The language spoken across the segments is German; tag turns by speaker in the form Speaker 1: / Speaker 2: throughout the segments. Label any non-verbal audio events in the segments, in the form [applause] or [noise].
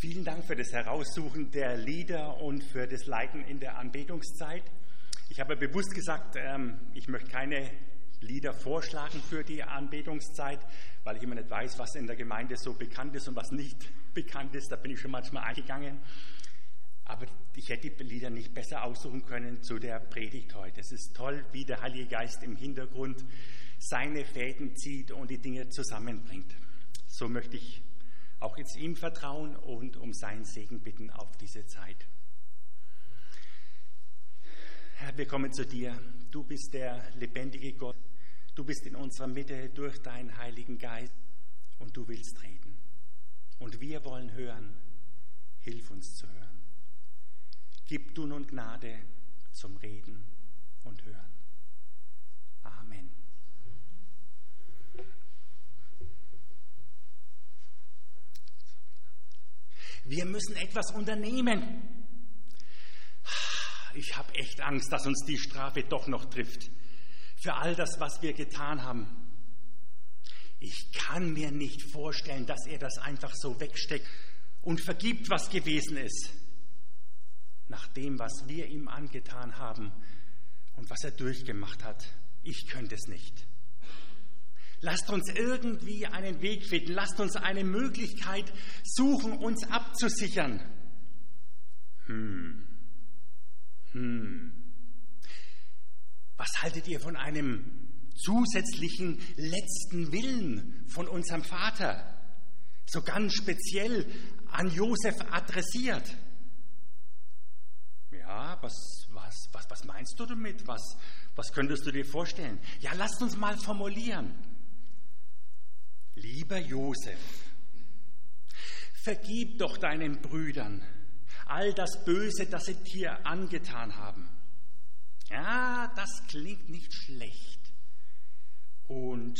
Speaker 1: Vielen Dank für das Heraussuchen der Lieder und für das Leiten in der Anbetungszeit. Ich habe bewusst gesagt, ähm, ich möchte keine Lieder vorschlagen für die Anbetungszeit, weil ich immer nicht weiß, was in der Gemeinde so bekannt ist und was nicht [laughs] bekannt ist. Da bin ich schon manchmal eingegangen. Aber ich hätte die Lieder nicht besser aussuchen können zu der Predigt heute. Es ist toll, wie der Heilige Geist im Hintergrund seine Fäden zieht und die Dinge zusammenbringt. So möchte ich auch jetzt ihm vertrauen und um seinen Segen bitten auf diese Zeit. Herr, wir kommen zu dir. Du bist der lebendige Gott. Du bist in unserer Mitte durch deinen Heiligen Geist und du willst reden. Und wir wollen hören. Hilf uns zu hören. Gib du nun Gnade zum Reden und Hören. Amen. Wir müssen etwas unternehmen. Ich habe echt Angst, dass uns die Strafe doch noch trifft. Für all das, was wir getan haben. Ich kann mir nicht vorstellen, dass er das einfach so wegsteckt und vergibt, was gewesen ist. Nach dem, was wir ihm angetan haben und was er durchgemacht hat. Ich könnte es nicht. Lasst uns irgendwie einen Weg finden. Lasst uns eine Möglichkeit suchen, uns abzusichern. Hm. Hm. Was haltet ihr von einem zusätzlichen letzten Willen von unserem Vater? So ganz speziell an Josef adressiert. Ja, was, was, was, was meinst du damit? Was, was könntest du dir vorstellen? Ja, lasst uns mal formulieren. Lieber Josef, vergib doch deinen Brüdern all das Böse, das sie dir angetan haben. Ja, das klingt nicht schlecht. Und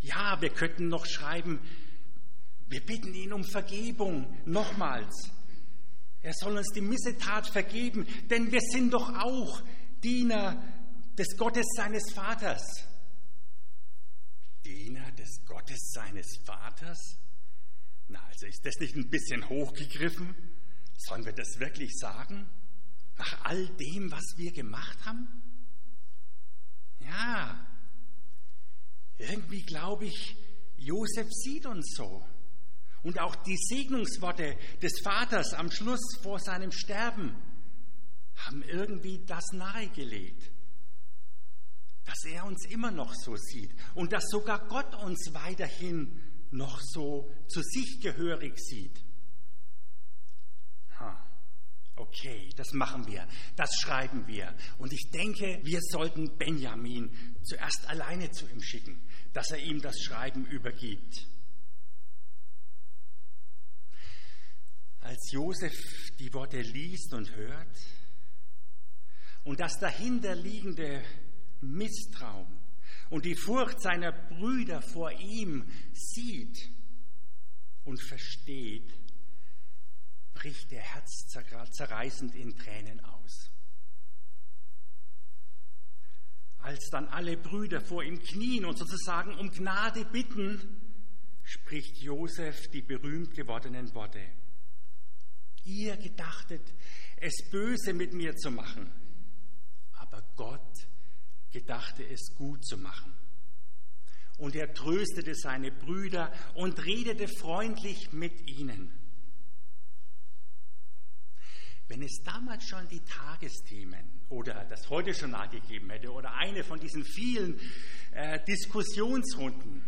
Speaker 1: ja, wir könnten noch schreiben, wir bitten ihn um Vergebung, nochmals. Er soll uns die Missetat vergeben, denn wir sind doch auch Diener des Gottes seines Vaters. Diener des Gottes seines Vaters? Na, also ist das nicht ein bisschen hochgegriffen? Sollen wir das wirklich sagen? Nach all dem, was wir gemacht haben? Ja, irgendwie glaube ich, Josef sieht uns so. Und auch die Segnungsworte des Vaters am Schluss vor seinem Sterben haben irgendwie das nahegelegt dass er uns immer noch so sieht und dass sogar Gott uns weiterhin noch so zu sich gehörig sieht. Ha. Okay, das machen wir, das schreiben wir. Und ich denke, wir sollten Benjamin zuerst alleine zu ihm schicken, dass er ihm das Schreiben übergibt. Als Josef die Worte liest und hört und das dahinterliegende Misstrauen und die Furcht seiner Brüder vor ihm sieht und versteht, bricht der Herz zerreißend in Tränen aus. Als dann alle Brüder vor ihm knien und sozusagen um Gnade bitten, spricht Josef die berühmt gewordenen Worte. Ihr gedachtet, es böse mit mir zu machen, gedachte es gut zu machen. Und er tröstete seine Brüder und redete freundlich mit ihnen. Wenn es damals schon die Tagesthemen oder das Heute-Journal gegeben hätte oder eine von diesen vielen äh, Diskussionsrunden,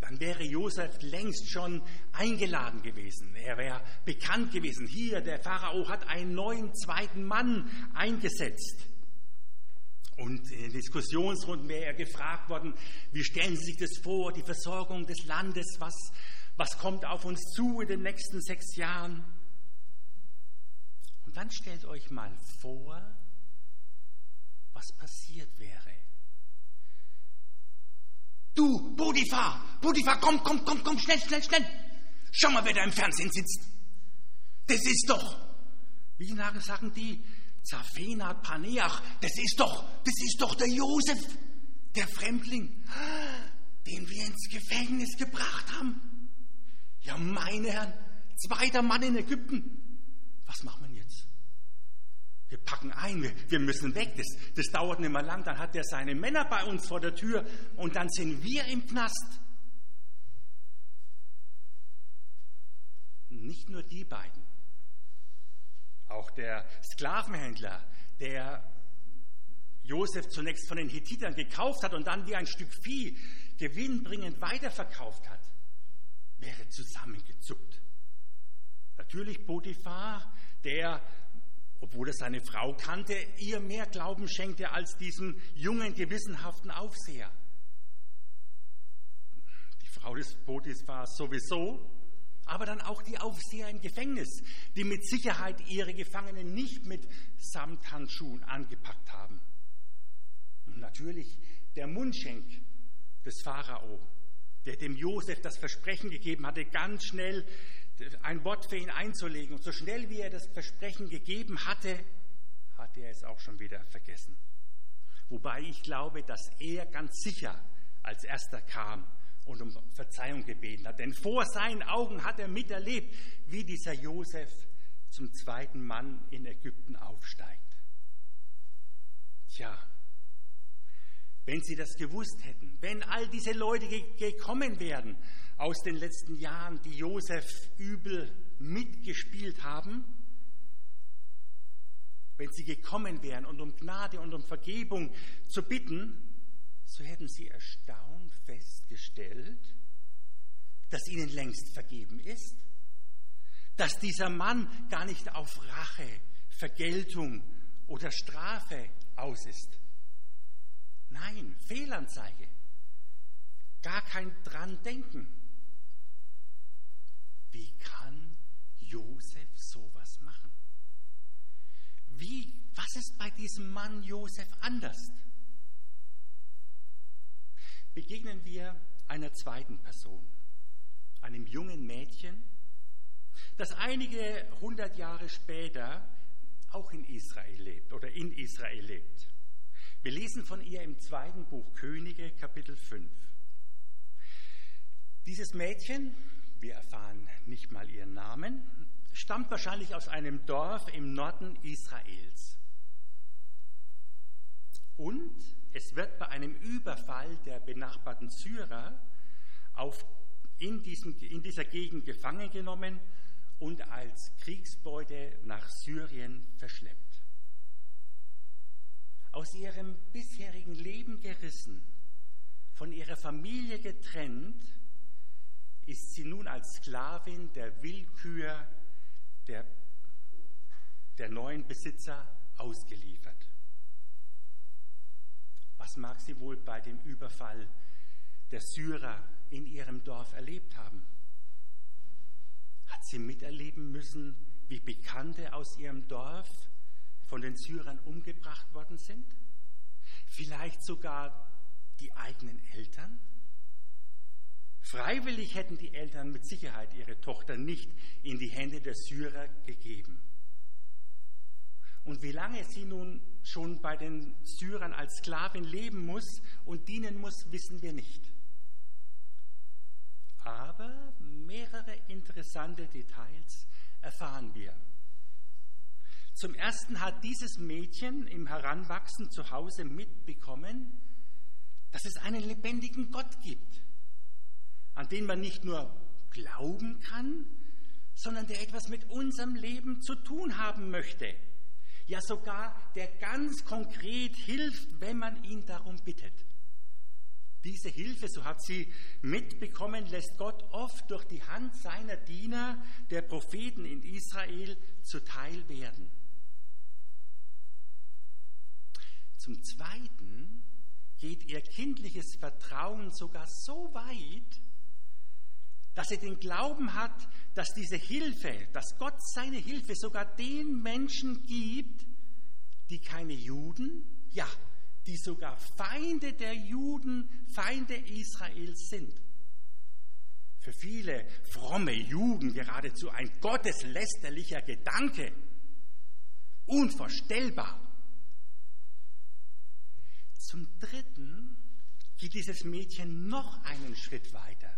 Speaker 1: dann wäre Josef längst schon eingeladen gewesen. Er wäre bekannt gewesen. Hier, der Pharao hat einen neuen zweiten Mann eingesetzt. Und in Diskussionsrunden wäre er gefragt worden, wie stellen Sie sich das vor, die Versorgung des Landes, was, was kommt auf uns zu in den nächsten sechs Jahren? Und dann stellt euch mal vor, was passiert wäre. Du, Bodifar, Bodifar, komm, komm, komm, komm, schnell, schnell, schnell. Schau mal, wer da im Fernsehen sitzt. Das ist doch, wie sagen die, Zafenat Paneach, das ist doch, das ist doch der Josef, der Fremdling, den wir ins Gefängnis gebracht haben. Ja, meine Herren, zweiter Mann in Ägypten. Was machen wir jetzt? Wir packen ein, wir, wir müssen weg. Das, das dauert nicht mehr lang. Dann hat er seine Männer bei uns vor der Tür und dann sind wir im Knast. Nicht nur die beiden. Auch der Sklavenhändler, der Josef zunächst von den Hethitern gekauft hat und dann wie ein Stück Vieh gewinnbringend weiterverkauft hat, wäre zusammengezuckt. Natürlich Potiphar, der, obwohl er seine Frau kannte, ihr mehr Glauben schenkte als diesem jungen, gewissenhaften Aufseher. Die Frau des Potiphar sowieso, aber dann auch die Aufseher im Gefängnis, die mit Sicherheit ihre Gefangenen nicht mit Samthandschuhen angepackt haben. Und natürlich der Mundschenk des Pharao, der dem Josef das Versprechen gegeben hatte, ganz schnell ein Wort für ihn einzulegen. Und so schnell wie er das Versprechen gegeben hatte, hatte er es auch schon wieder vergessen. Wobei ich glaube, dass er ganz sicher als erster kam und um Verzeihung gebeten hat. Denn vor seinen Augen hat er miterlebt, wie dieser Josef zum zweiten Mann in Ägypten aufsteigt. Tja, wenn sie das gewusst hätten, wenn all diese Leute gekommen wären aus den letzten Jahren, die Josef übel mitgespielt haben, wenn sie gekommen wären und um Gnade und um Vergebung zu bitten, so hätten sie erstaunt festgestellt, dass ihnen längst vergeben ist, dass dieser Mann gar nicht auf Rache, Vergeltung oder Strafe aus ist. Nein, Fehlanzeige. Gar kein dran denken. Wie kann Josef sowas machen? Wie, was ist bei diesem Mann Josef anders? Begegnen wir einer zweiten Person, einem jungen Mädchen, das einige hundert Jahre später auch in Israel lebt oder in Israel lebt. Wir lesen von ihr im zweiten Buch Könige, Kapitel 5. Dieses Mädchen, wir erfahren nicht mal ihren Namen, stammt wahrscheinlich aus einem Dorf im Norden Israels. Und es wird bei einem Überfall der benachbarten Syrer auf, in, diesem, in dieser Gegend gefangen genommen und als Kriegsbeute nach Syrien verschleppt. Aus ihrem bisherigen Leben gerissen, von ihrer Familie getrennt, ist sie nun als Sklavin der Willkür der, der neuen Besitzer ausgeliefert. Was mag sie wohl bei dem Überfall der Syrer in ihrem Dorf erlebt haben? Hat sie miterleben müssen, wie Bekannte aus ihrem Dorf von den Syrern umgebracht worden sind? Vielleicht sogar die eigenen Eltern? Freiwillig hätten die Eltern mit Sicherheit ihre Tochter nicht in die Hände der Syrer gegeben. Und wie lange sie nun schon bei den Syrern als Sklavin leben muss und dienen muss, wissen wir nicht. Aber mehrere interessante Details erfahren wir. Zum Ersten hat dieses Mädchen im Heranwachsen zu Hause mitbekommen, dass es einen lebendigen Gott gibt, an den man nicht nur glauben kann, sondern der etwas mit unserem Leben zu tun haben möchte ja sogar der ganz konkret hilft, wenn man ihn darum bittet. Diese Hilfe, so hat sie mitbekommen, lässt Gott oft durch die Hand seiner Diener, der Propheten in Israel, zuteil werden. Zum Zweiten geht ihr kindliches Vertrauen sogar so weit, dass sie den Glauben hat, dass diese Hilfe, dass Gott seine Hilfe sogar den Menschen gibt, die keine Juden, ja, die sogar Feinde der Juden, Feinde Israels sind. Für viele fromme Juden geradezu ein gotteslästerlicher Gedanke. Unvorstellbar. Zum Dritten geht dieses Mädchen noch einen Schritt weiter.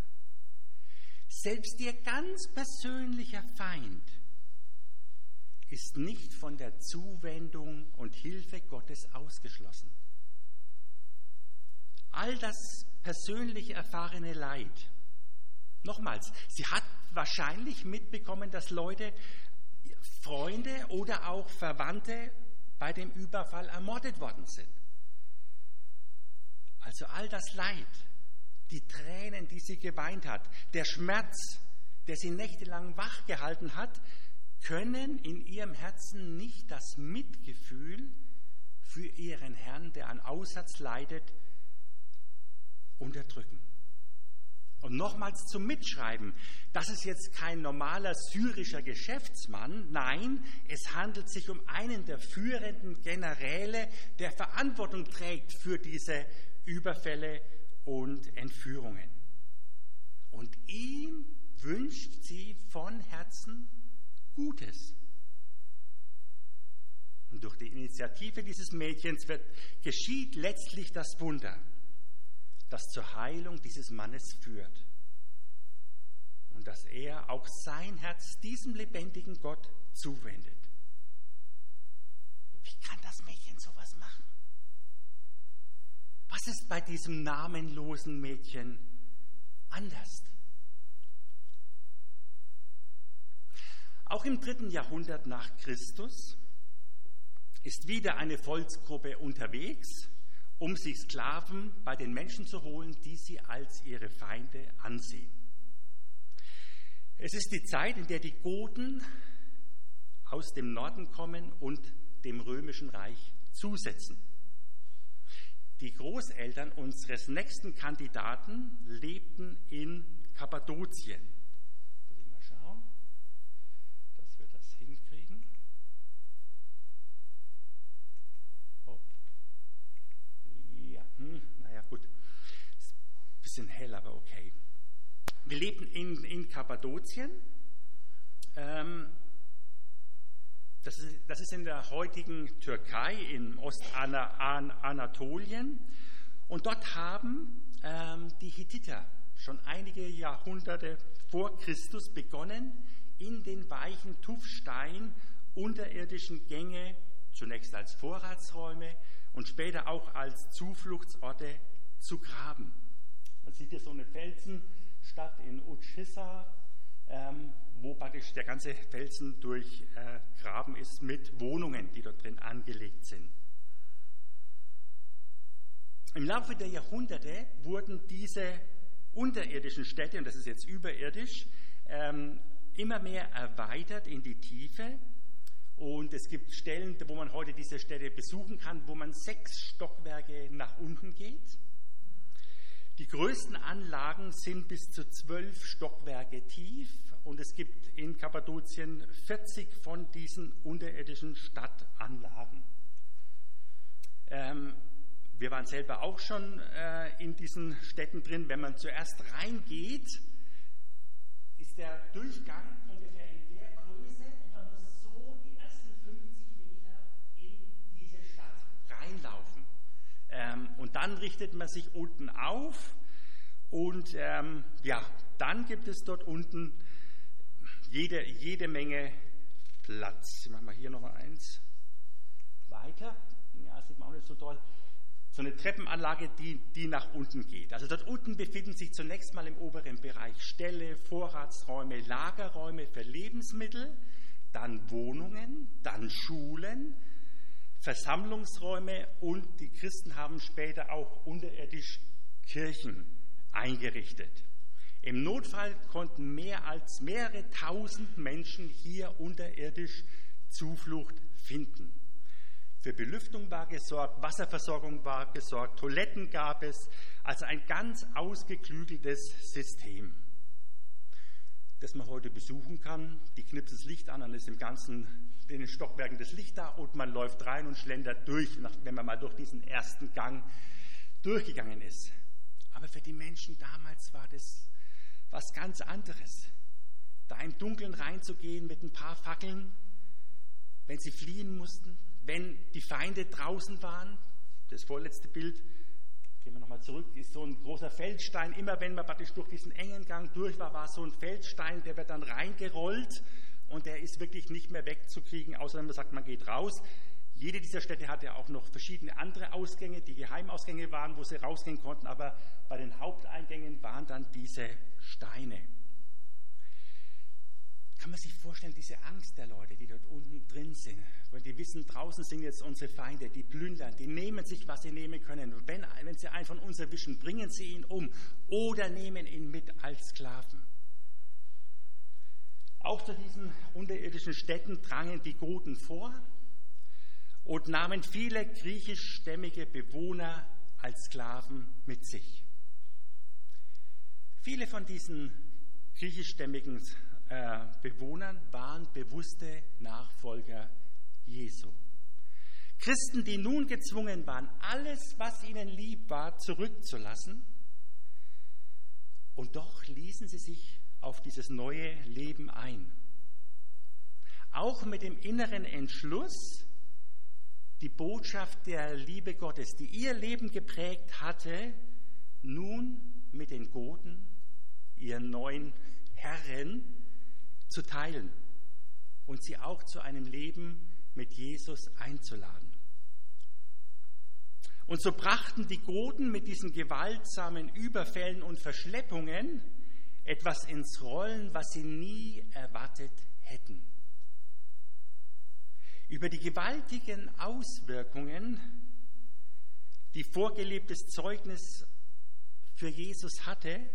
Speaker 1: Selbst ihr ganz persönlicher Feind ist nicht von der Zuwendung und Hilfe Gottes ausgeschlossen. All das persönlich erfahrene Leid, nochmals, sie hat wahrscheinlich mitbekommen, dass Leute, Freunde oder auch Verwandte bei dem Überfall ermordet worden sind. Also all das Leid, die Tränen, die sie geweint hat, der Schmerz, der sie nächtelang wach gehalten hat, können in ihrem Herzen nicht das Mitgefühl für ihren Herrn, der an Aussatz leidet, unterdrücken. Und nochmals zum Mitschreiben, das ist jetzt kein normaler syrischer Geschäftsmann, nein, es handelt sich um einen der führenden Generäle, der Verantwortung trägt für diese Überfälle und Entführungen. Und ihm wünscht sie von Herzen Gutes. Und durch die Initiative dieses Mädchens wird, geschieht letztlich das Wunder, das zur Heilung dieses Mannes führt. Und dass er auch sein Herz diesem lebendigen Gott zuwendet. Wie kann das Mädchen sowas machen? Was ist bei diesem namenlosen Mädchen anders? Auch im dritten Jahrhundert nach Christus ist wieder eine Volksgruppe unterwegs, um sich Sklaven bei den Menschen zu holen, die sie als ihre Feinde ansehen. Es ist die Zeit, in der die Goten aus dem Norden kommen und dem römischen Reich zusetzen. Die Großeltern unseres nächsten Kandidaten lebten in Kappadokien. bisschen hell, aber okay. Wir lebten in, in Kappadokien. Ähm, das, ist, das ist in der heutigen Türkei, in Ostanatolien. Und dort haben ähm, die Hittiter schon einige Jahrhunderte vor Christus begonnen, in den weichen Tuffstein unterirdischen Gänge, zunächst als Vorratsräume und später auch als Zufluchtsorte zu graben. Man sieht hier so eine Felsenstadt in Uchissa, ähm, wo praktisch der ganze Felsen durchgraben äh, ist mit Wohnungen, die dort drin angelegt sind. Im Laufe der Jahrhunderte wurden diese unterirdischen Städte, und das ist jetzt überirdisch, ähm, immer mehr erweitert in die Tiefe. Und es gibt Stellen, wo man heute diese Städte besuchen kann, wo man sechs Stockwerke nach unten geht. Die größten Anlagen sind bis zu zwölf Stockwerke tief und es gibt in Kappadokien 40 von diesen unterirdischen Stadtanlagen. Ähm, wir waren selber auch schon äh, in diesen Städten drin. Wenn man zuerst reingeht, ist der Durchgang ungefähr in der Größe und man muss so die ersten 50 Meter in diese Stadt reinlaufen. Ähm, und dann richtet man sich unten auf und ähm, ja, dann gibt es dort unten jede, jede Menge Platz. Ich mache mal hier nochmal eins weiter. Ja, sieht man auch nicht so toll. So eine Treppenanlage, die, die nach unten geht. Also dort unten befinden sich zunächst mal im oberen Bereich Ställe, Vorratsräume, Lagerräume für Lebensmittel, dann Wohnungen, dann Schulen, Versammlungsräume und die Christen haben später auch unterirdisch Kirchen eingerichtet. Im Notfall konnten mehr als mehrere tausend Menschen hier unterirdisch Zuflucht finden. Für Belüftung war gesorgt, Wasserversorgung war gesorgt, Toiletten gab es, also ein ganz ausgeklügeltes System, das man heute besuchen kann. Die knipst das Licht an, dann ist im ganzen in den Stockwerken das Licht da und man läuft rein und schlendert durch, wenn man mal durch diesen ersten Gang durchgegangen ist. Aber für die Menschen damals war das was ganz anderes. Da im Dunkeln reinzugehen mit ein paar Fackeln, wenn sie fliehen mussten, wenn die Feinde draußen waren, das vorletzte Bild, gehen wir nochmal zurück, ist so ein großer Feldstein. Immer wenn man praktisch durch diesen engen Gang durch war, war so ein Feldstein, der wird dann reingerollt und der ist wirklich nicht mehr wegzukriegen, außer wenn man sagt, man geht raus. Jede dieser Städte hatte auch noch verschiedene andere Ausgänge, die Geheimausgänge waren, wo sie rausgehen konnten, aber bei den Haupteingängen waren dann diese Steine. Kann man sich vorstellen, diese Angst der Leute, die dort unten drin sind, weil die wissen, draußen sind jetzt unsere Feinde, die plündern, die nehmen sich, was sie nehmen können. Wenn, wenn sie einen von uns erwischen, bringen sie ihn um oder nehmen ihn mit als Sklaven. Auch zu diesen unterirdischen Städten drangen die Goten vor und nahmen viele griechischstämmige Bewohner als Sklaven mit sich. Viele von diesen griechischstämmigen äh, Bewohnern waren bewusste Nachfolger Jesu. Christen, die nun gezwungen waren, alles, was ihnen lieb war, zurückzulassen. Und doch ließen sie sich auf dieses neue Leben ein. Auch mit dem inneren Entschluss, die Botschaft der Liebe Gottes, die ihr Leben geprägt hatte, nun mit den Goten, ihren neuen Herren, zu teilen und sie auch zu einem Leben mit Jesus einzuladen. Und so brachten die Goten mit diesen gewaltsamen Überfällen und Verschleppungen etwas ins Rollen, was sie nie erwartet hätten. Über die gewaltigen Auswirkungen, die vorgelebtes Zeugnis für Jesus hatte,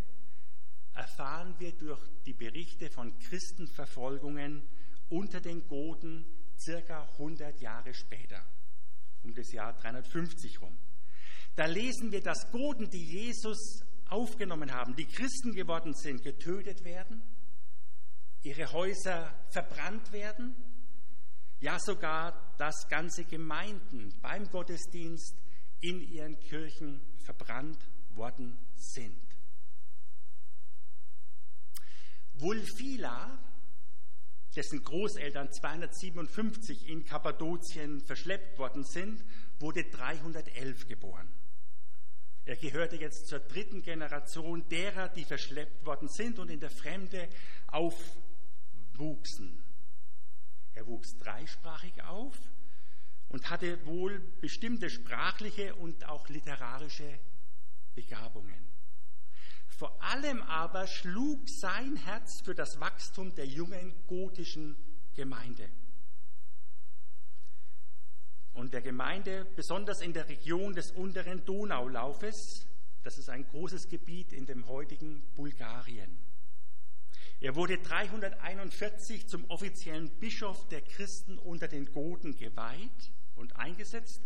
Speaker 1: erfahren wir durch die Berichte von Christenverfolgungen unter den Goten circa 100 Jahre später, um das Jahr 350 rum. Da lesen wir, dass Goten, die Jesus aufgenommen haben, die Christen geworden sind, getötet werden, ihre Häuser verbrannt werden, ja sogar, dass ganze Gemeinden beim Gottesdienst in ihren Kirchen verbrannt worden sind. Wulfila, dessen Großeltern 257 in Kappadokien verschleppt worden sind, wurde 311 geboren. Er gehörte jetzt zur dritten Generation derer, die verschleppt worden sind und in der Fremde aufwuchsen. Er wuchs dreisprachig auf und hatte wohl bestimmte sprachliche und auch literarische Begabungen. Vor allem aber schlug sein Herz für das Wachstum der jungen gotischen Gemeinde. Und der Gemeinde, besonders in der Region des unteren Donaulaufes, das ist ein großes Gebiet in dem heutigen Bulgarien. Er wurde 341 zum offiziellen Bischof der Christen unter den Goten geweiht und eingesetzt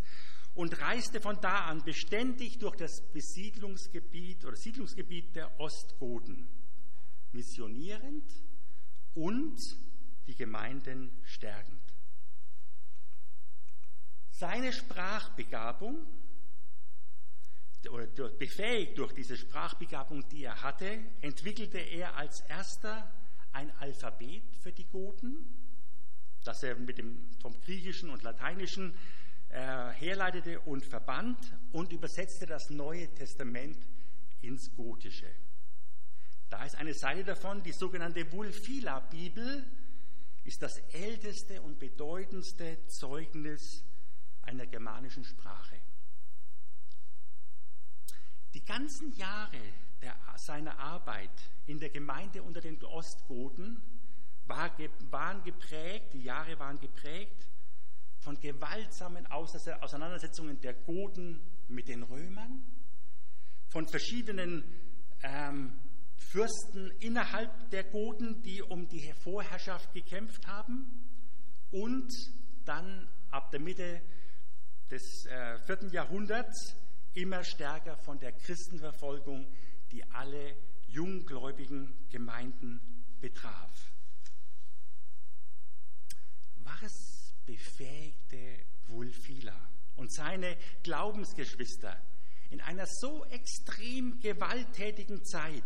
Speaker 1: und reiste von da an beständig durch das Besiedlungsgebiet oder Siedlungsgebiet der Ostgoten, missionierend und die Gemeinden stärkend. Seine Sprachbegabung, oder befähigt durch diese Sprachbegabung, die er hatte, entwickelte er als erster ein Alphabet für die Goten, das er mit dem, vom Griechischen und Lateinischen herleitete und verband und übersetzte das Neue Testament ins Gotische. Da ist eine Seite davon, die sogenannte Wulfila-Bibel, ist das älteste und bedeutendste Zeugnis einer germanischen Sprache. Die ganzen Jahre der, seiner Arbeit in der Gemeinde unter den Ostgoten war, waren geprägt, die Jahre waren geprägt von gewaltsamen Auseinandersetzungen der Goten mit den Römern, von verschiedenen ähm, Fürsten innerhalb der Goten, die um die Vorherrschaft gekämpft haben und dann ab der Mitte des äh, vierten Jahrhunderts immer stärker von der Christenverfolgung, die alle junggläubigen Gemeinden betraf. War es befähigte Wulfila und seine Glaubensgeschwister in einer so extrem gewalttätigen Zeit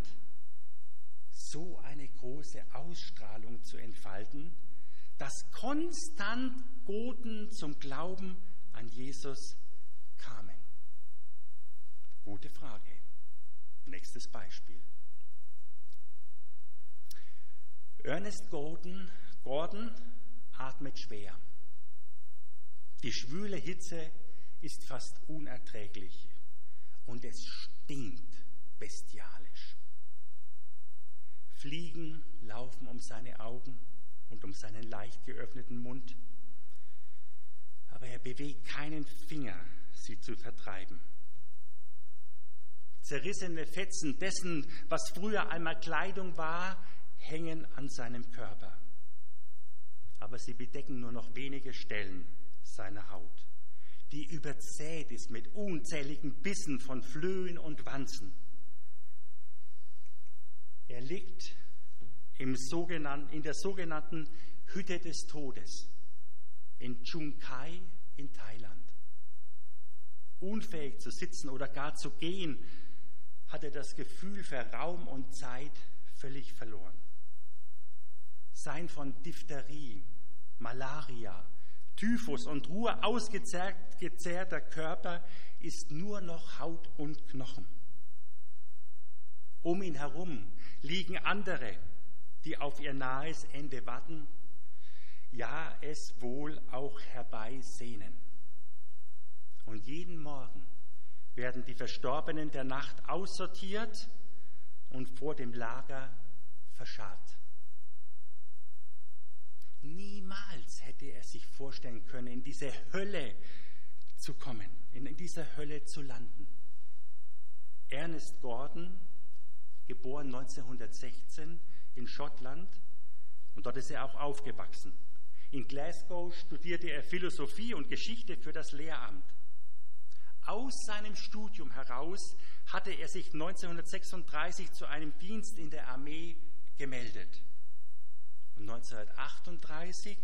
Speaker 1: so eine große Ausstrahlung zu entfalten, dass konstant Goten zum Glauben an Jesus kamen. Gute Frage. Nächstes Beispiel. Ernest Gordon, Gordon atmet schwer. Die schwüle Hitze ist fast unerträglich und es stinkt bestialisch. Fliegen laufen um seine Augen und um seinen leicht geöffneten Mund, aber er bewegt keinen Finger, sie zu vertreiben. Zerrissene Fetzen dessen, was früher einmal Kleidung war, hängen an seinem Körper. Aber sie bedecken nur noch wenige Stellen seiner Haut, die überzählt ist mit unzähligen Bissen von Flöhen und Wanzen. Er liegt im sogenannten, in der sogenannten Hütte des Todes in Chung Kai in Thailand. Unfähig zu sitzen oder gar zu gehen, hat er das Gefühl für Raum und Zeit völlig verloren. Sein von Diphtherie, Malaria, Typhus und Ruhe ausgezehrter Körper ist nur noch Haut und Knochen. Um ihn herum liegen andere, die auf ihr nahes Ende warten, ja es wohl auch herbeisehnen. Und jeden Morgen werden die Verstorbenen der Nacht aussortiert und vor dem Lager verscharrt. Niemals hätte er sich vorstellen können, in diese Hölle zu kommen, in dieser Hölle zu landen. Ernest Gordon, geboren 1916 in Schottland, und dort ist er auch aufgewachsen. In Glasgow studierte er Philosophie und Geschichte für das Lehramt. Aus seinem Studium heraus hatte er sich 1936 zu einem Dienst in der Armee gemeldet. Und 1938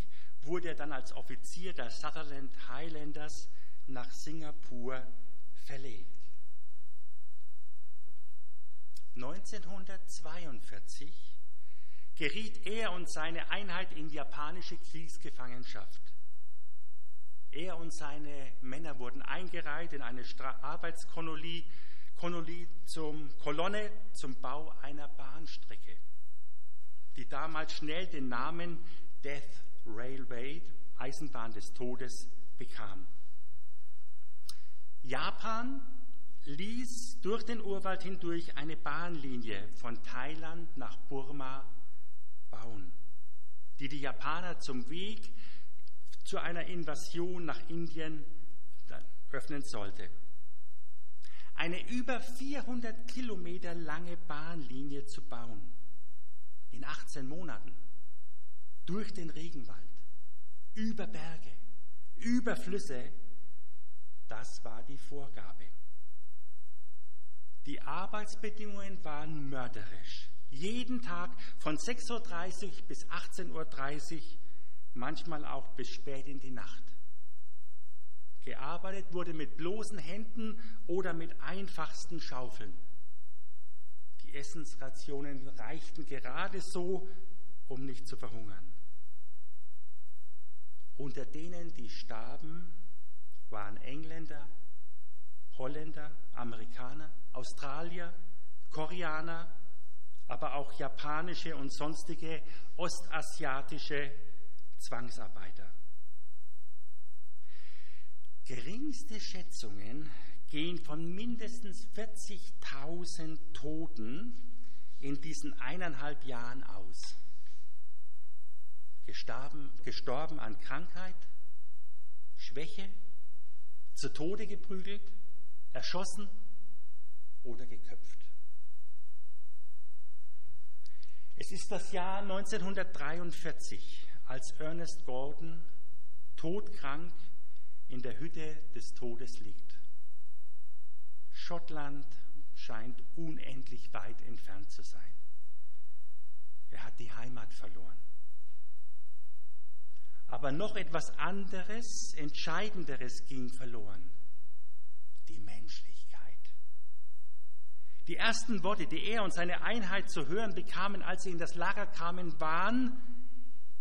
Speaker 1: wurde er dann als Offizier der Sutherland Highlanders nach Singapur verlegt. 1942 geriet er und seine Einheit in japanische Kriegsgefangenschaft. Er und seine Männer wurden eingereiht in eine Arbeitskolonie zum, Kolonne zum Bau einer Bahnstrecke die damals schnell den Namen Death Railway, Eisenbahn des Todes, bekam. Japan ließ durch den Urwald hindurch eine Bahnlinie von Thailand nach Burma bauen, die die Japaner zum Weg zu einer Invasion nach Indien öffnen sollte. Eine über 400 Kilometer lange Bahnlinie zu bauen in 18 Monaten durch den Regenwald, über Berge, über Flüsse, das war die Vorgabe. Die Arbeitsbedingungen waren mörderisch. Jeden Tag von 6.30 Uhr bis 18.30 Uhr, manchmal auch bis spät in die Nacht. Gearbeitet wurde mit bloßen Händen oder mit einfachsten Schaufeln. Die Essensrationen reichten gerade so, um nicht zu verhungern. Unter denen, die starben, waren Engländer, Holländer, Amerikaner, Australier, Koreaner, aber auch japanische und sonstige ostasiatische Zwangsarbeiter. Geringste Schätzungen gehen von mindestens 40.000 Toten in diesen eineinhalb Jahren aus. Gestorben, gestorben an Krankheit, Schwäche, zu Tode geprügelt, erschossen oder geköpft. Es ist das Jahr 1943, als Ernest Gordon todkrank in der Hütte des Todes liegt. Schottland scheint unendlich weit entfernt zu sein. Er hat die Heimat verloren. Aber noch etwas anderes, Entscheidenderes ging verloren. Die Menschlichkeit. Die ersten Worte, die er und seine Einheit zu hören bekamen, als sie in das Lager kamen, waren,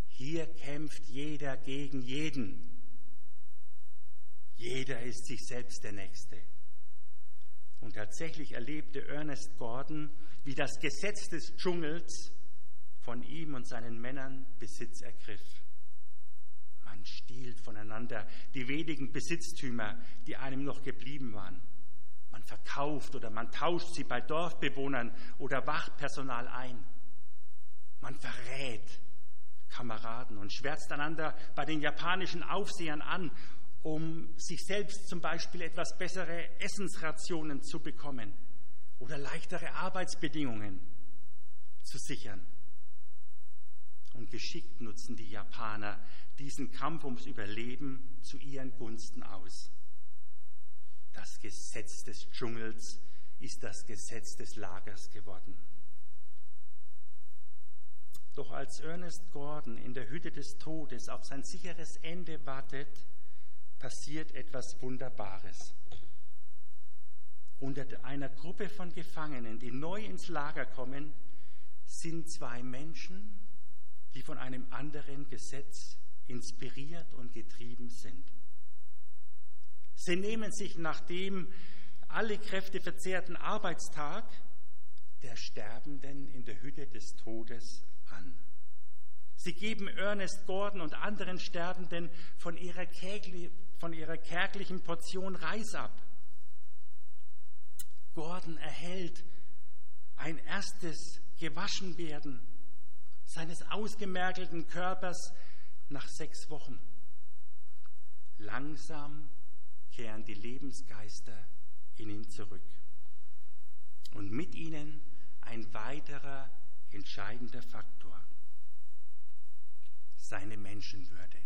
Speaker 1: hier kämpft jeder gegen jeden. Jeder ist sich selbst der Nächste. Und tatsächlich erlebte Ernest Gordon, wie das Gesetz des Dschungels von ihm und seinen Männern Besitz ergriff. Man stiehlt voneinander die wenigen Besitztümer, die einem noch geblieben waren. Man verkauft oder man tauscht sie bei Dorfbewohnern oder Wachpersonal ein. Man verrät Kameraden und schwärzt einander bei den japanischen Aufsehern an, um sich selbst zum Beispiel etwas bessere Essensrationen zu bekommen oder leichtere Arbeitsbedingungen zu sichern. Und geschickt nutzen die Japaner diesen Kampf ums Überleben zu ihren Gunsten aus. Das Gesetz des Dschungels ist das Gesetz des Lagers geworden. Doch als Ernest Gordon in der Hütte des Todes auf sein sicheres Ende wartet, passiert etwas Wunderbares. Unter einer Gruppe von Gefangenen, die neu ins Lager kommen, sind zwei Menschen, die von einem anderen Gesetz inspiriert und getrieben sind. Sie nehmen sich nach dem alle Kräfte verzehrten Arbeitstag der Sterbenden in der Hütte des Todes an. Sie geben Ernest Gordon und anderen Sterbenden von ihrer, kärgli, von ihrer kärglichen Portion Reis ab. Gordon erhält ein erstes Gewaschenwerden seines ausgemergelten Körpers nach sechs Wochen. Langsam kehren die Lebensgeister in ihn zurück. Und mit ihnen ein weiterer entscheidender Faktor, seine Menschenwürde.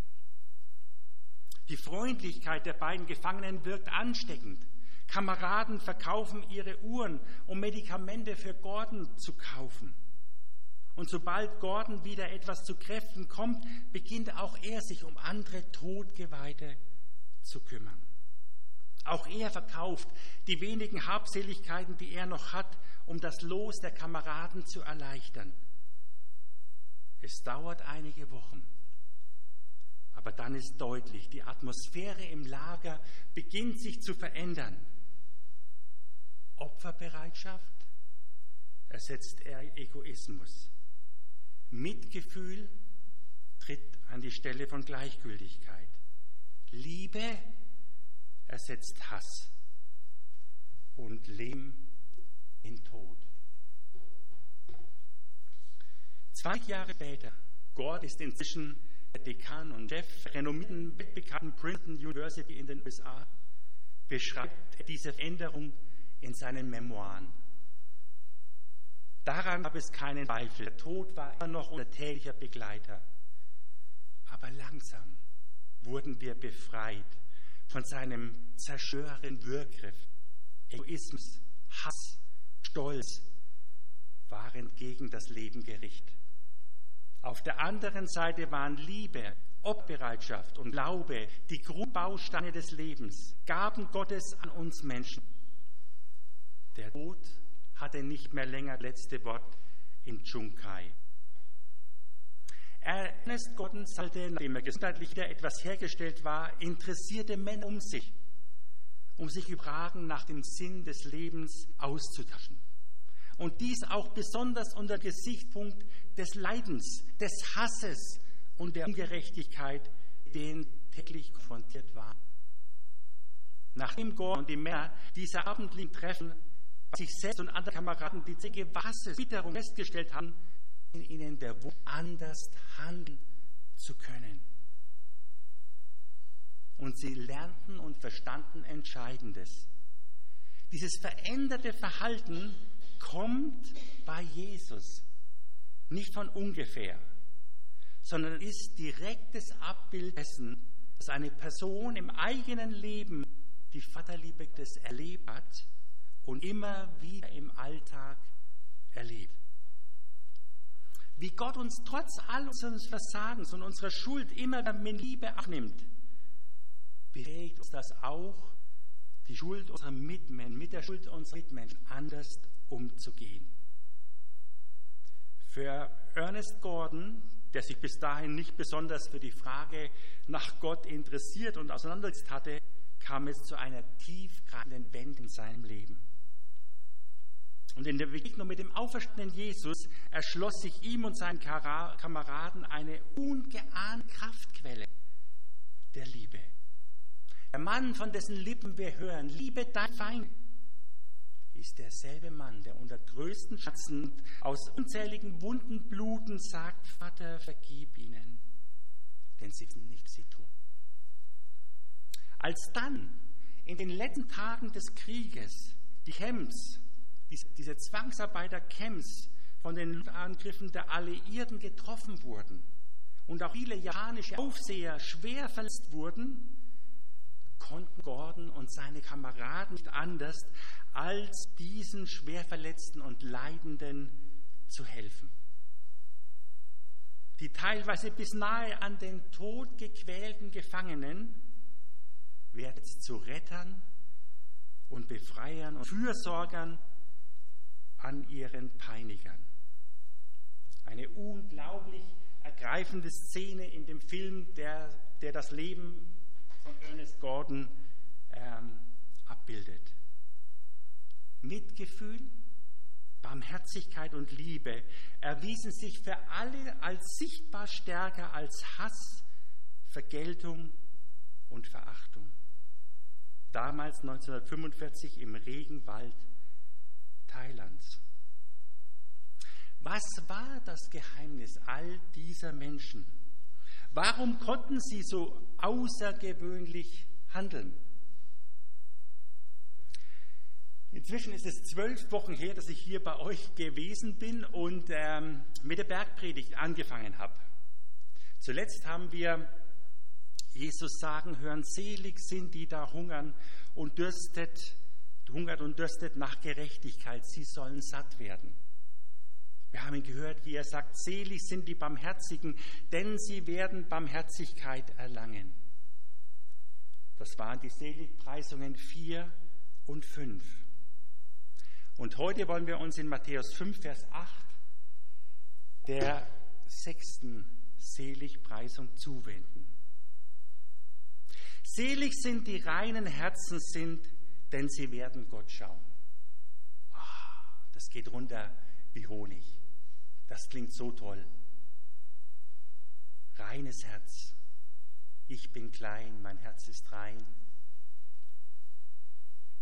Speaker 1: Die Freundlichkeit der beiden Gefangenen wirkt ansteckend. Kameraden verkaufen ihre Uhren, um Medikamente für Gordon zu kaufen. Und sobald Gordon wieder etwas zu Kräften kommt, beginnt auch er sich um andere Todgeweihte zu kümmern. Auch er verkauft die wenigen Habseligkeiten, die er noch hat, um das Los der Kameraden zu erleichtern. Es dauert einige Wochen, aber dann ist deutlich, die Atmosphäre im Lager beginnt sich zu verändern. Opferbereitschaft ersetzt er Egoismus. Mitgefühl tritt an die Stelle von Gleichgültigkeit. Liebe ersetzt Hass und Leben in Tod. Zwei Jahre später, Gord ist inzwischen der Dekan und Chef der renommierten, weltbekannten Princeton University in den USA, beschreibt er diese Veränderung in seinen Memoiren. Daran gab es keinen Zweifel. Der Tod war immer noch unser täglicher Begleiter. Aber langsam wurden wir befreit von seinem zerstörenden Wirkgriff. Egoismus, Hass, Stolz waren gegen das Leben gerichtet. Auf der anderen Seite waren Liebe, Obbereitschaft und Glaube die Grundbausteine des Lebens, Gaben Gottes an uns Menschen. Der Tod hatte nicht mehr länger das letzte Wort in Chunkai. Ernest Gordon sollte, nachdem er gesundheitlich wieder etwas hergestellt war, interessierte Männer um sich, um sich über Fragen nach dem Sinn des Lebens auszutauschen. Und dies auch besonders unter Gesichtspunkt des Leidens, des Hasses und der Ungerechtigkeit, denen täglich konfrontiert waren. Nachdem Gordon und die Männer diese abendlichen Treffen sich selbst und andere Kameraden die Wasser, Witterung festgestellt haben, in ihnen der Wunsch, anders handeln zu können. Und sie lernten und verstanden Entscheidendes. Dieses veränderte Verhalten kommt bei Jesus nicht von ungefähr, sondern ist direktes Abbild dessen, dass eine Person im eigenen Leben die Vaterliebe des erlebt hat und immer wieder im Alltag erlebt. Wie Gott uns trotz all unseres Versagens und unserer Schuld immer mit Liebe abnimmt, bewegt uns das auch, die Schuld unserer Mitmenschen, mit der Schuld unserer Mitmenschen anders umzugehen. Für Ernest Gordon, der sich bis dahin nicht besonders für die Frage nach Gott interessiert und auseinandergesetzt hatte, kam es zu einer tiefgreifenden Wende in seinem Leben. Und in der Begegnung mit dem auferstandenen Jesus erschloss sich ihm und seinen Kameraden eine ungeahnte Kraftquelle der Liebe. Der Mann, von dessen Lippen wir hören, liebe dein Feind, ist derselbe Mann, der unter größten Schatzen aus unzähligen Wunden bluten sagt, Vater, vergib ihnen, denn sie wissen nicht, sie tun. Als dann in den letzten Tagen des Krieges die Camps, diese Zwangsarbeiter-Camps von den Angriffen der Alliierten getroffen wurden und auch viele japanische Aufseher schwer verletzt wurden, konnten Gordon und seine Kameraden nicht anders, als diesen Schwerverletzten und Leidenden zu helfen. Die teilweise bis nahe an den Tod gequälten Gefangenen werden zu Rettern und Befreiern und Fürsorgern an ihren Peinigern. Eine unglaublich ergreifende Szene in dem Film, der, der das Leben von Ernest Gordon ähm, abbildet. Mitgefühl, Barmherzigkeit und Liebe erwiesen sich für alle als sichtbar stärker als Hass, Vergeltung und Verachtung. Damals 1945 im Regenwald Thailands. Was war das Geheimnis all dieser Menschen? Warum konnten sie so außergewöhnlich handeln? Inzwischen ist es zwölf Wochen her, dass ich hier bei euch gewesen bin und ähm, mit der Bergpredigt angefangen habe. Zuletzt haben wir Jesus sagen hören, selig sind die da hungern und dürstet, hungert und dürstet nach Gerechtigkeit, sie sollen satt werden. Wir haben gehört, wie er sagt, selig sind die Barmherzigen, denn sie werden Barmherzigkeit erlangen. Das waren die Seligpreisungen 4 und 5. Und heute wollen wir uns in Matthäus 5, Vers 8 der sechsten Seligpreisung zuwenden. Selig sind die reinen Herzen sind, denn sie werden Gott schauen. Ah, das geht runter wie Honig. Das klingt so toll. Reines Herz. Ich bin klein, mein Herz ist rein.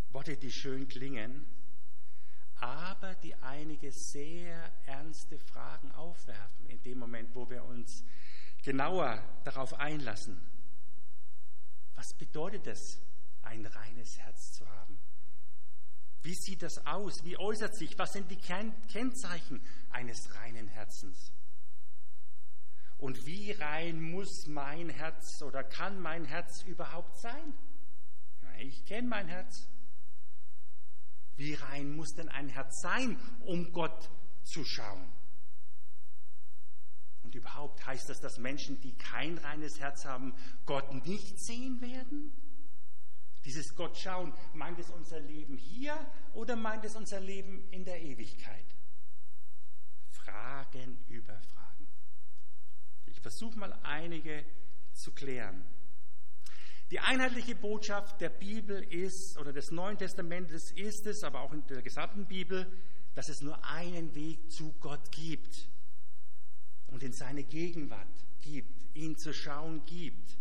Speaker 1: Worte, die schön klingen, aber die einige sehr ernste Fragen aufwerfen in dem Moment, wo wir uns genauer darauf einlassen. Was bedeutet es, ein reines Herz zu haben? Wie sieht das aus? Wie äußert sich? Was sind die Kennzeichen eines reinen Herzens? Und wie rein muss mein Herz oder kann mein Herz überhaupt sein? Ich kenne mein Herz. Wie rein muss denn ein Herz sein, um Gott zu schauen? Und überhaupt heißt das, dass Menschen, die kein reines Herz haben, Gott nicht sehen werden? Dieses Gott schauen, meint es unser Leben hier oder meint es unser Leben in der Ewigkeit? Fragen über Fragen. Ich versuche mal einige zu klären. Die einheitliche Botschaft der Bibel ist, oder des Neuen Testamentes ist es, aber auch in der gesamten Bibel, dass es nur einen Weg zu Gott gibt und in seine Gegenwart gibt, ihn zu schauen gibt.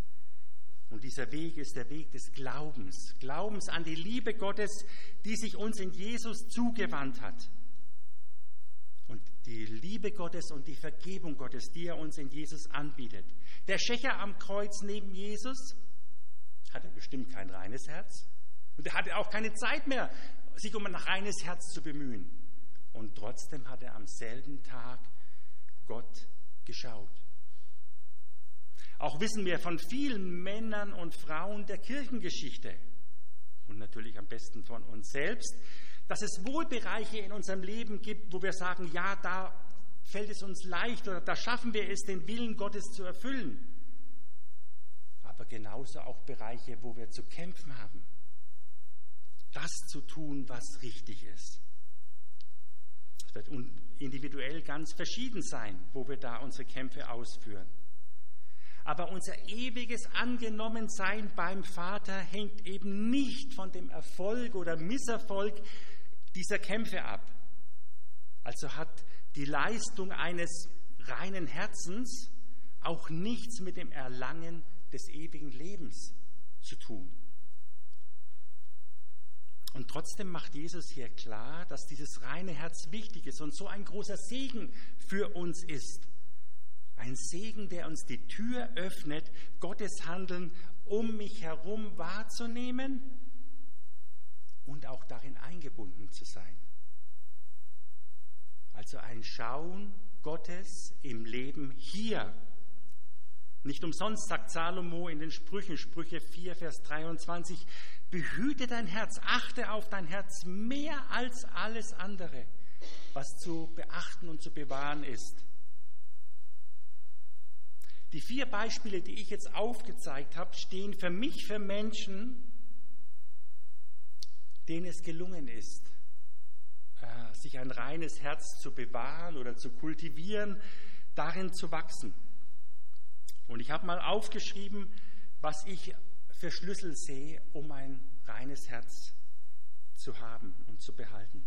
Speaker 1: Und dieser Weg ist der Weg des Glaubens, Glaubens an die Liebe Gottes, die sich uns in Jesus zugewandt hat. Und die Liebe Gottes und die Vergebung Gottes, die er uns in Jesus anbietet. Der Schächer am Kreuz neben Jesus, hat er bestimmt kein reines Herz. Und er hatte auch keine Zeit mehr, sich um ein reines Herz zu bemühen. Und trotzdem hat er am selben Tag Gott geschaut. Auch wissen wir von vielen Männern und Frauen der Kirchengeschichte und natürlich am besten von uns selbst, dass es wohl Bereiche in unserem Leben gibt, wo wir sagen, ja, da fällt es uns leicht oder da schaffen wir es, den Willen Gottes zu erfüllen aber genauso auch Bereiche, wo wir zu kämpfen haben. Das zu tun, was richtig ist. Es wird individuell ganz verschieden sein, wo wir da unsere Kämpfe ausführen. Aber unser ewiges Angenommensein beim Vater hängt eben nicht von dem Erfolg oder Misserfolg dieser Kämpfe ab. Also hat die Leistung eines reinen Herzens auch nichts mit dem Erlangen des ewigen Lebens zu tun. Und trotzdem macht Jesus hier klar, dass dieses reine Herz wichtig ist und so ein großer Segen für uns ist. Ein Segen, der uns die Tür öffnet, Gottes Handeln um mich herum wahrzunehmen und auch darin eingebunden zu sein. Also ein Schauen Gottes im Leben hier. Nicht umsonst sagt Salomo in den Sprüchen, Sprüche 4, Vers 23, behüte dein Herz, achte auf dein Herz mehr als alles andere, was zu beachten und zu bewahren ist. Die vier Beispiele, die ich jetzt aufgezeigt habe, stehen für mich für Menschen, denen es gelungen ist, äh, sich ein reines Herz zu bewahren oder zu kultivieren, darin zu wachsen. Und ich habe mal aufgeschrieben, was ich für Schlüssel sehe, um ein reines Herz zu haben und zu behalten.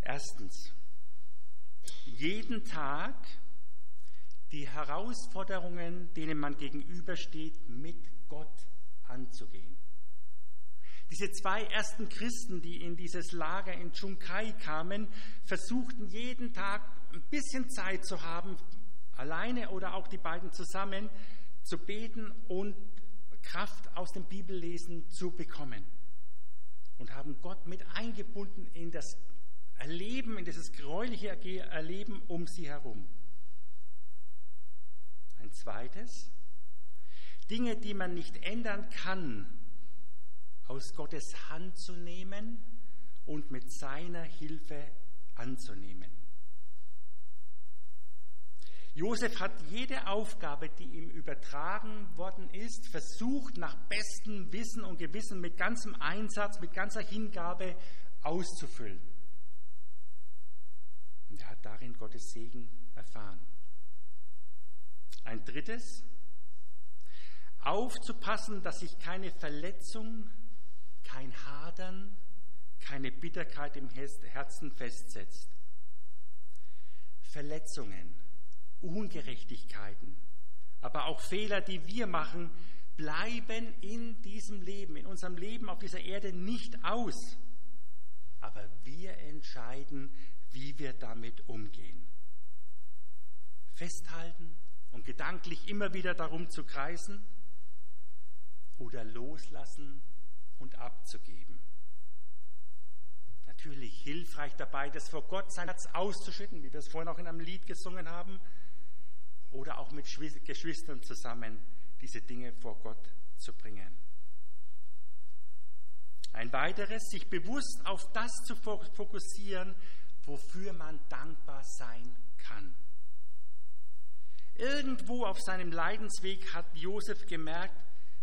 Speaker 1: Erstens, jeden Tag die Herausforderungen, denen man gegenübersteht, mit Gott anzugehen. Diese zwei ersten Christen, die in dieses Lager in Chungkai kamen, versuchten jeden Tag ein bisschen Zeit zu haben, alleine oder auch die beiden zusammen, zu beten und Kraft aus dem Bibellesen zu bekommen. Und haben Gott mit eingebunden in das Erleben, in dieses gräuliche Erleben um sie herum. Ein zweites, Dinge, die man nicht ändern kann, aus Gottes Hand zu nehmen und mit seiner Hilfe anzunehmen. Josef hat jede Aufgabe, die ihm übertragen worden ist, versucht nach bestem Wissen und Gewissen mit ganzem Einsatz, mit ganzer Hingabe auszufüllen. Und er hat darin Gottes Segen erfahren. Ein drittes, aufzupassen, dass sich keine Verletzung, kein Hadern, keine Bitterkeit im Herzen festsetzt. Verletzungen, Ungerechtigkeiten, aber auch Fehler, die wir machen, bleiben in diesem Leben, in unserem Leben auf dieser Erde nicht aus. Aber wir entscheiden, wie wir damit umgehen. Festhalten, und gedanklich immer wieder darum zu kreisen oder loslassen und abzugeben. Natürlich hilfreich dabei, das vor Gott sein Herz auszuschütten, wie wir es vorhin auch in einem Lied gesungen haben, oder auch mit Geschwistern zusammen diese Dinge vor Gott zu bringen. Ein weiteres, sich bewusst auf das zu fokussieren, wofür man dankbar sein kann. Irgendwo auf seinem Leidensweg hat Josef gemerkt,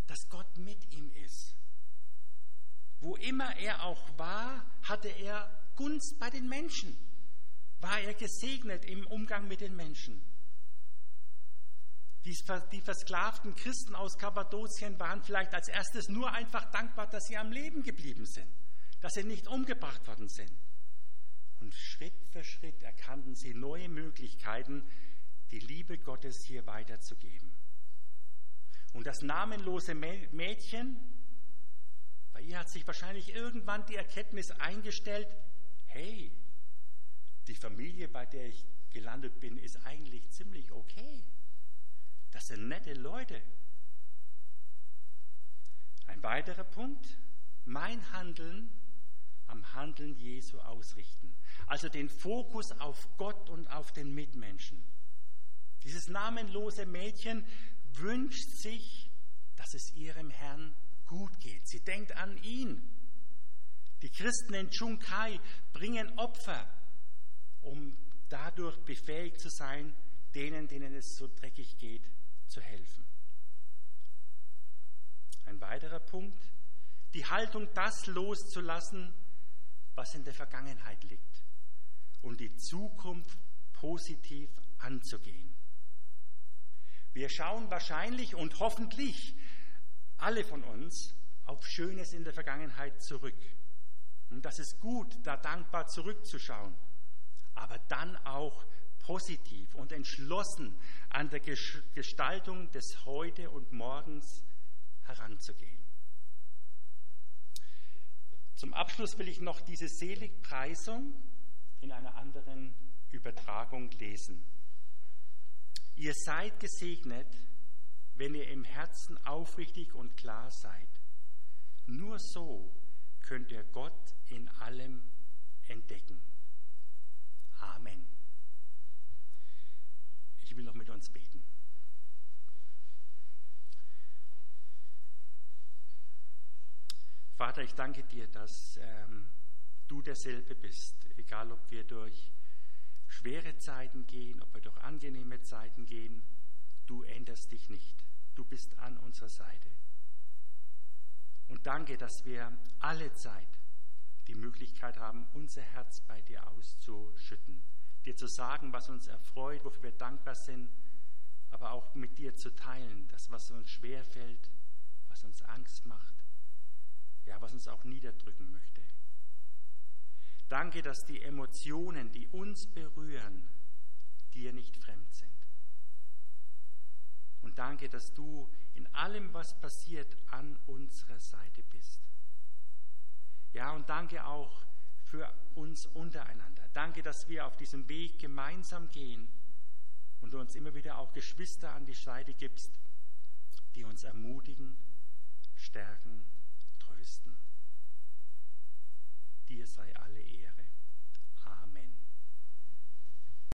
Speaker 1: dass Gott mit ihm ist. Wo immer er auch war, hatte er Gunst bei den Menschen, war er gesegnet im Umgang mit den Menschen. Die, versklavten Christen aus Kappadokien waren vielleicht als erstes nur einfach dankbar, dass sie am Leben geblieben sind, dass sie nicht umgebracht worden sind. Und Schritt für Schritt erkannten sie neue Möglichkeiten, die Liebe Gottes hier weiterzugeben. Und das namenlose Mädchen, bei ihr hat sich wahrscheinlich irgendwann die Erkenntnis eingestellt, hey, die Familie, bei der ich gelandet bin, ist eigentlich ziemlich okay. Das sind nette Leute. Ein weiterer Punkt, mein Handeln am Handeln Jesu ausrichten. Also den Fokus auf Gott und auf den Mitmenschen. Dieses namenlose Mädchen wünscht sich, dass es ihrem Herrn gut geht. Sie denkt an ihn. Die Christen in Chungkai bringen Opfer, um dadurch befähigt zu sein, denen, denen es so dreckig geht, zu helfen. Ein weiterer Punkt, die Haltung, das loszulassen, was in der Vergangenheit liegt und die Zukunft positiv anzugehen. Wir schauen wahrscheinlich und hoffentlich alle von uns auf Schönes in der Vergangenheit zurück. Und das ist gut, da dankbar zurückzuschauen, aber dann auch positiv und entschlossen an der Gestaltung des Heute und Morgens heranzugehen. Zum Abschluss will ich noch diese Seligpreisung in einer anderen Übertragung lesen. Ihr seid gesegnet, wenn ihr im Herzen aufrichtig und klar seid. Nur so könnt ihr Gott in allem entdecken. Amen. Ich will noch mit uns beten. Vater, ich danke dir, dass ähm, du derselbe bist, egal ob wir durch schwere Zeiten gehen, ob wir durch angenehme Zeiten gehen. Du änderst dich nicht. Du bist an unserer Seite. Und danke, dass wir alle Zeit die Möglichkeit haben, unser Herz bei dir auszuschütten, dir zu sagen, was uns erfreut, wofür wir dankbar sind, aber auch mit dir zu teilen, das, was uns schwerfällt, was uns Angst macht, ja, was uns auch niederdrücken möchte. Danke, dass die Emotionen, die uns berühren, dir nicht fremd sind. Und danke, dass du in allem, was passiert, an unserer Seite bist. Ja, und danke auch für uns untereinander. Danke, dass wir auf diesem Weg gemeinsam gehen und du uns immer wieder auch Geschwister an die Seite gibst, die uns ermutigen, stärken, trösten. Dir sei alle Ehre. Amen.